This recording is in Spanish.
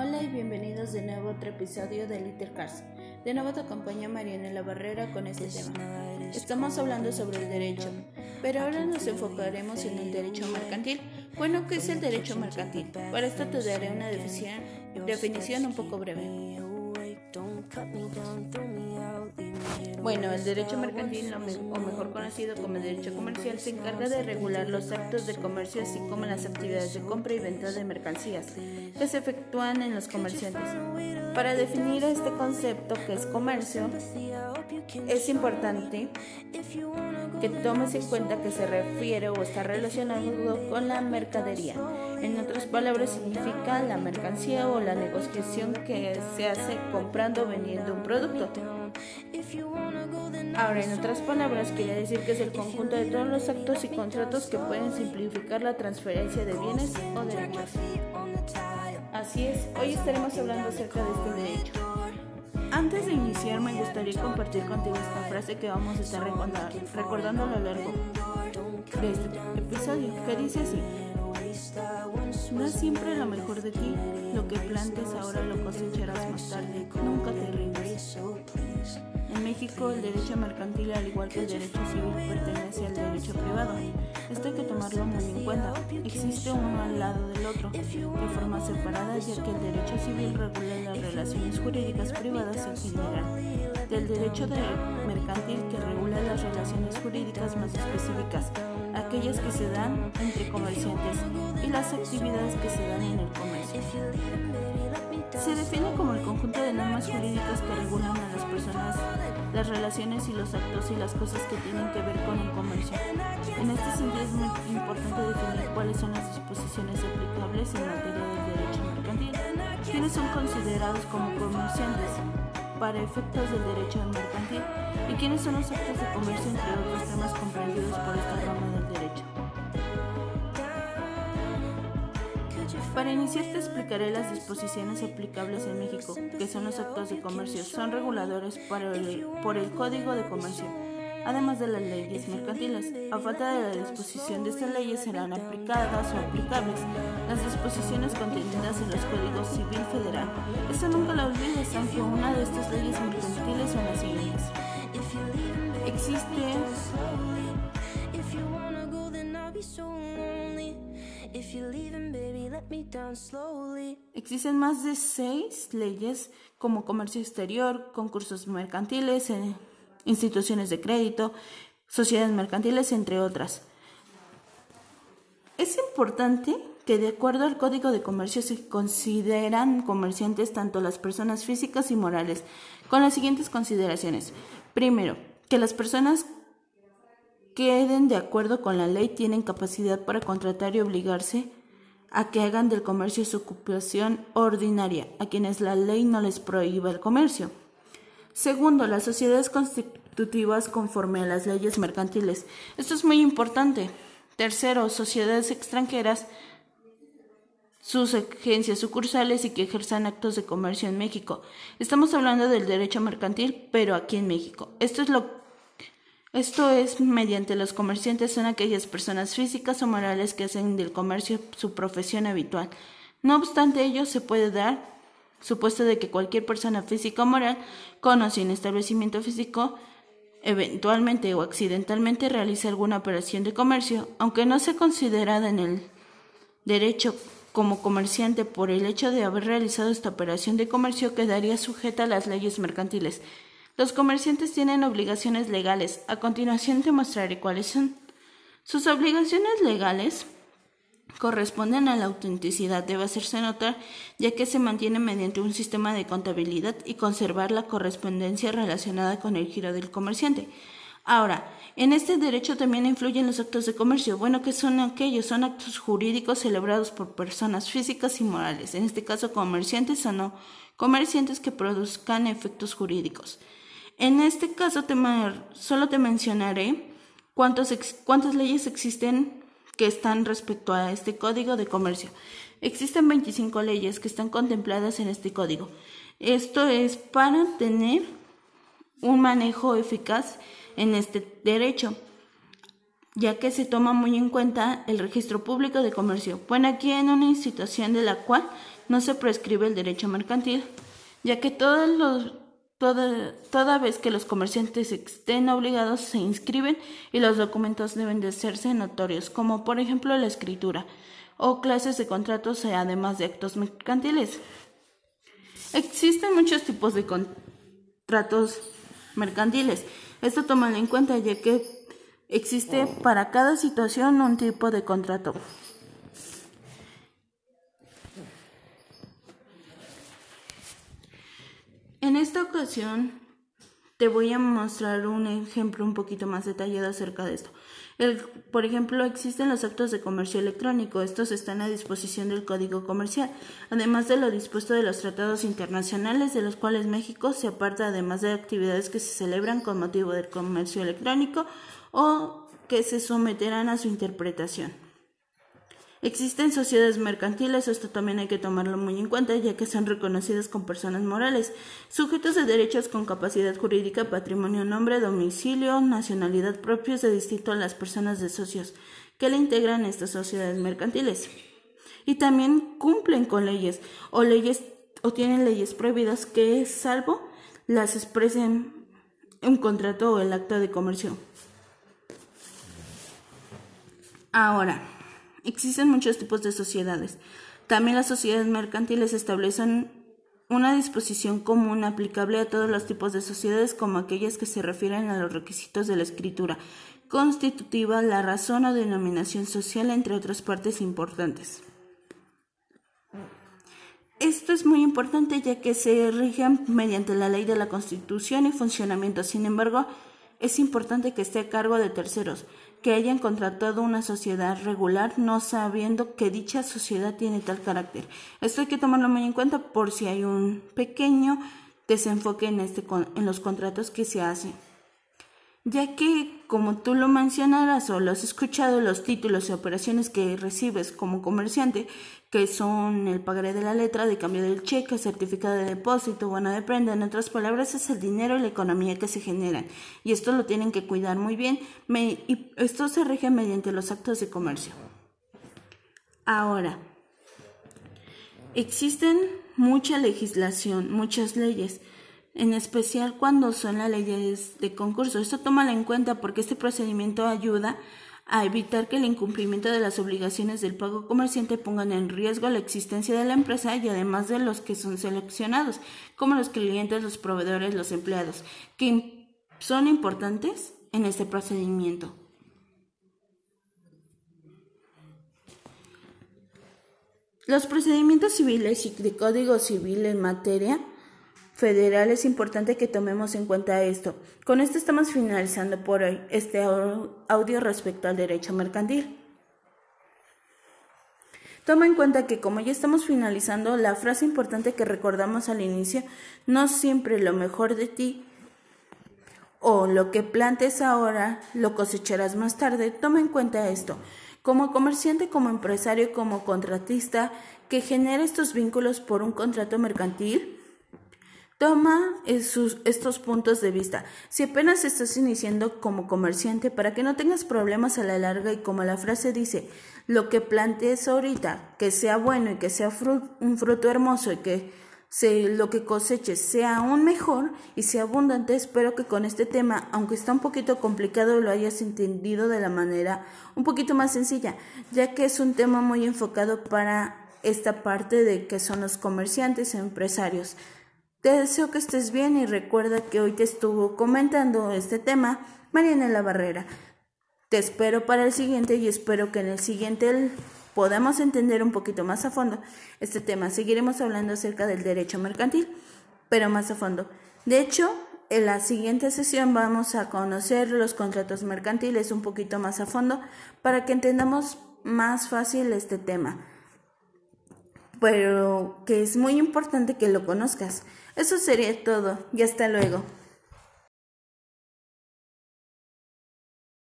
Hola y bienvenidos de nuevo a otro episodio de Little Cars. De nuevo te acompaña Marianela Barrera con este tema. Estamos hablando sobre el derecho, pero ahora nos enfocaremos en el derecho mercantil. Bueno, ¿qué es el derecho mercantil? Para esto te daré una definición, definición un poco breve. Bueno, el derecho mercantil, o mejor conocido como el derecho comercial, se encarga de regular los actos de comercio así como las actividades de compra y venta de mercancías que se efectúan en los comerciantes. Para definir este concepto que es comercio, es importante que tomes en cuenta que se refiere o está relacionado con la mercadería. En otras palabras, significa la mercancía o la negociación que se hace comprando vendiendo un producto. Ahora, en otras palabras, quiere decir que es el conjunto de todos los actos y contratos que pueden simplificar la transferencia de bienes o derechos. Así es, hoy estaremos hablando acerca de este derecho. Antes de iniciar, me gustaría compartir contigo esta frase que vamos a estar recordando a lo largo de este episodio, que dice así. Es siempre lo mejor de ti, lo que plantes ahora lo cosecharás más tarde, nunca te rindas. En México, el derecho mercantil, al igual que el derecho civil, pertenece al derecho privado. Esto hay que tomarlo muy en cuenta. Existe uno al lado del otro, de forma separada, ya que el derecho civil regula las relaciones jurídicas privadas en general, del derecho de mercantil que regula las relaciones jurídicas más específicas, aquellas que se dan entre comerciantes y las actividades que se dan en el comercio. Se define como el conjunto de normas jurídicas que regulan a las personas, las relaciones y los actos y las cosas que tienen que ver con el comercio. En este sentido es muy importante definir cuáles son las disposiciones aplicables en materia del derecho mercantil, quienes son considerados como comerciantes para efectos del derecho mercantil quiénes son los actos de comercio entre otros temas comprendidos por esta rama del derecho. Para iniciar te explicaré las disposiciones aplicables en México, que son los actos de comercio. Son reguladores por el Código de Comercio, además de las leyes mercantiles. A falta de la disposición de estas leyes serán aplicadas o aplicables las disposiciones contenidas en los Códigos Civil Federal. Esto nunca lo olvides, aunque una de estas leyes mercantiles son las siguientes. Existe Existen más de seis leyes como comercio exterior, concursos mercantiles, instituciones de crédito, sociedades mercantiles, entre otras. Es importante que de acuerdo al Código de Comercio se consideran comerciantes tanto las personas físicas y morales, con las siguientes consideraciones. Primero, que las personas queden de acuerdo con la ley tienen capacidad para contratar y obligarse a que hagan del comercio su ocupación ordinaria, a quienes la ley no les prohíba el comercio. Segundo, las sociedades constitutivas conforme a las leyes mercantiles. Esto es muy importante. Tercero, sociedades extranjeras, sus agencias sucursales y que ejerzan actos de comercio en México. Estamos hablando del derecho mercantil, pero aquí en México. Esto es lo esto es mediante los comerciantes son aquellas personas físicas o morales que hacen del comercio su profesión habitual. No obstante ello, se puede dar supuesto de que cualquier persona física o moral con o sin establecimiento físico eventualmente o accidentalmente realice alguna operación de comercio, aunque no sea considerada en el derecho como comerciante por el hecho de haber realizado esta operación de comercio quedaría sujeta a las leyes mercantiles. Los comerciantes tienen obligaciones legales. A continuación te mostraré cuáles son. Sus obligaciones legales corresponden a la autenticidad. Debe hacerse notar ya que se mantiene mediante un sistema de contabilidad y conservar la correspondencia relacionada con el giro del comerciante. Ahora, en este derecho también influyen los actos de comercio. Bueno, ¿qué son aquellos? Son actos jurídicos celebrados por personas físicas y morales, en este caso comerciantes o no comerciantes que produzcan efectos jurídicos. En este caso solo te mencionaré cuántas leyes existen que están respecto a este código de comercio. Existen 25 leyes que están contempladas en este código. Esto es para tener un manejo eficaz en este derecho, ya que se toma muy en cuenta el registro público de comercio. Bueno, aquí en una institución de la cual no se prescribe el derecho mercantil, ya que todos los, toda, vez que los comerciantes estén obligados se inscriben y los documentos deben de hacerse notorios, como por ejemplo la escritura o clases de contratos además de actos mercantiles. Existen muchos tipos de contratos mercantiles. Esto tómalo en cuenta ya que existe para cada situación un tipo de contrato. En esta ocasión te voy a mostrar un ejemplo un poquito más detallado acerca de esto. Por ejemplo, existen los actos de comercio electrónico. Estos están a disposición del Código Comercial, además de lo dispuesto de los tratados internacionales de los cuales México se aparta, además de actividades que se celebran con motivo del comercio electrónico o que se someterán a su interpretación. Existen sociedades mercantiles, esto también hay que tomarlo muy en cuenta, ya que son reconocidas como personas morales, sujetos de derechos con capacidad jurídica, patrimonio, nombre, domicilio, nacionalidad propios de distinto a las personas de socios que le integran estas sociedades mercantiles. Y también cumplen con leyes o leyes o tienen leyes prohibidas que, salvo las expresen un contrato o el acta de comercio. Ahora, Existen muchos tipos de sociedades. También las sociedades mercantiles establecen una disposición común aplicable a todos los tipos de sociedades como aquellas que se refieren a los requisitos de la escritura constitutiva, la razón o denominación social, entre otras partes importantes. Esto es muy importante ya que se rigen mediante la ley de la Constitución y funcionamiento. Sin embargo, es importante que esté a cargo de terceros, que hayan contratado una sociedad regular no sabiendo que dicha sociedad tiene tal carácter. Esto hay que tomarlo muy en cuenta por si hay un pequeño desenfoque en, este, en los contratos que se hacen ya que, como tú lo mencionarás o lo has escuchado, los títulos y operaciones que recibes como comerciante, que son el pagaré de la letra, de cambio del cheque, certificado de depósito, buena de prenda, en otras palabras, es el dinero y la economía que se generan. Y esto lo tienen que cuidar muy bien, y esto se rige mediante los actos de comercio. Ahora, existen mucha legislación, muchas leyes, en especial cuando son las leyes de concurso. Esto tómalo en cuenta porque este procedimiento ayuda a evitar que el incumplimiento de las obligaciones del pago comerciante pongan en riesgo la existencia de la empresa y además de los que son seleccionados, como los clientes, los proveedores, los empleados, que son importantes en este procedimiento. Los procedimientos civiles y de código civil en materia federal es importante que tomemos en cuenta esto. Con esto estamos finalizando por hoy este audio respecto al derecho mercantil. Toma en cuenta que como ya estamos finalizando, la frase importante que recordamos al inicio, no siempre lo mejor de ti o lo que plantes ahora lo cosecharás más tarde. Toma en cuenta esto. Como comerciante, como empresario, como contratista que genera estos vínculos por un contrato mercantil, Toma estos puntos de vista. Si apenas estás iniciando como comerciante, para que no tengas problemas a la larga y como la frase dice, lo que plantees ahorita, que sea bueno y que sea un fruto hermoso y que lo que coseches sea aún mejor y sea abundante, espero que con este tema, aunque está un poquito complicado, lo hayas entendido de la manera un poquito más sencilla, ya que es un tema muy enfocado para esta parte de que son los comerciantes e empresarios. Te deseo que estés bien y recuerda que hoy te estuvo comentando este tema Mariana La Barrera. Te espero para el siguiente y espero que en el siguiente podamos entender un poquito más a fondo este tema. Seguiremos hablando acerca del derecho mercantil, pero más a fondo. De hecho, en la siguiente sesión vamos a conocer los contratos mercantiles un poquito más a fondo para que entendamos más fácil este tema. Pero que es muy importante que lo conozcas. Eso sería todo y hasta luego.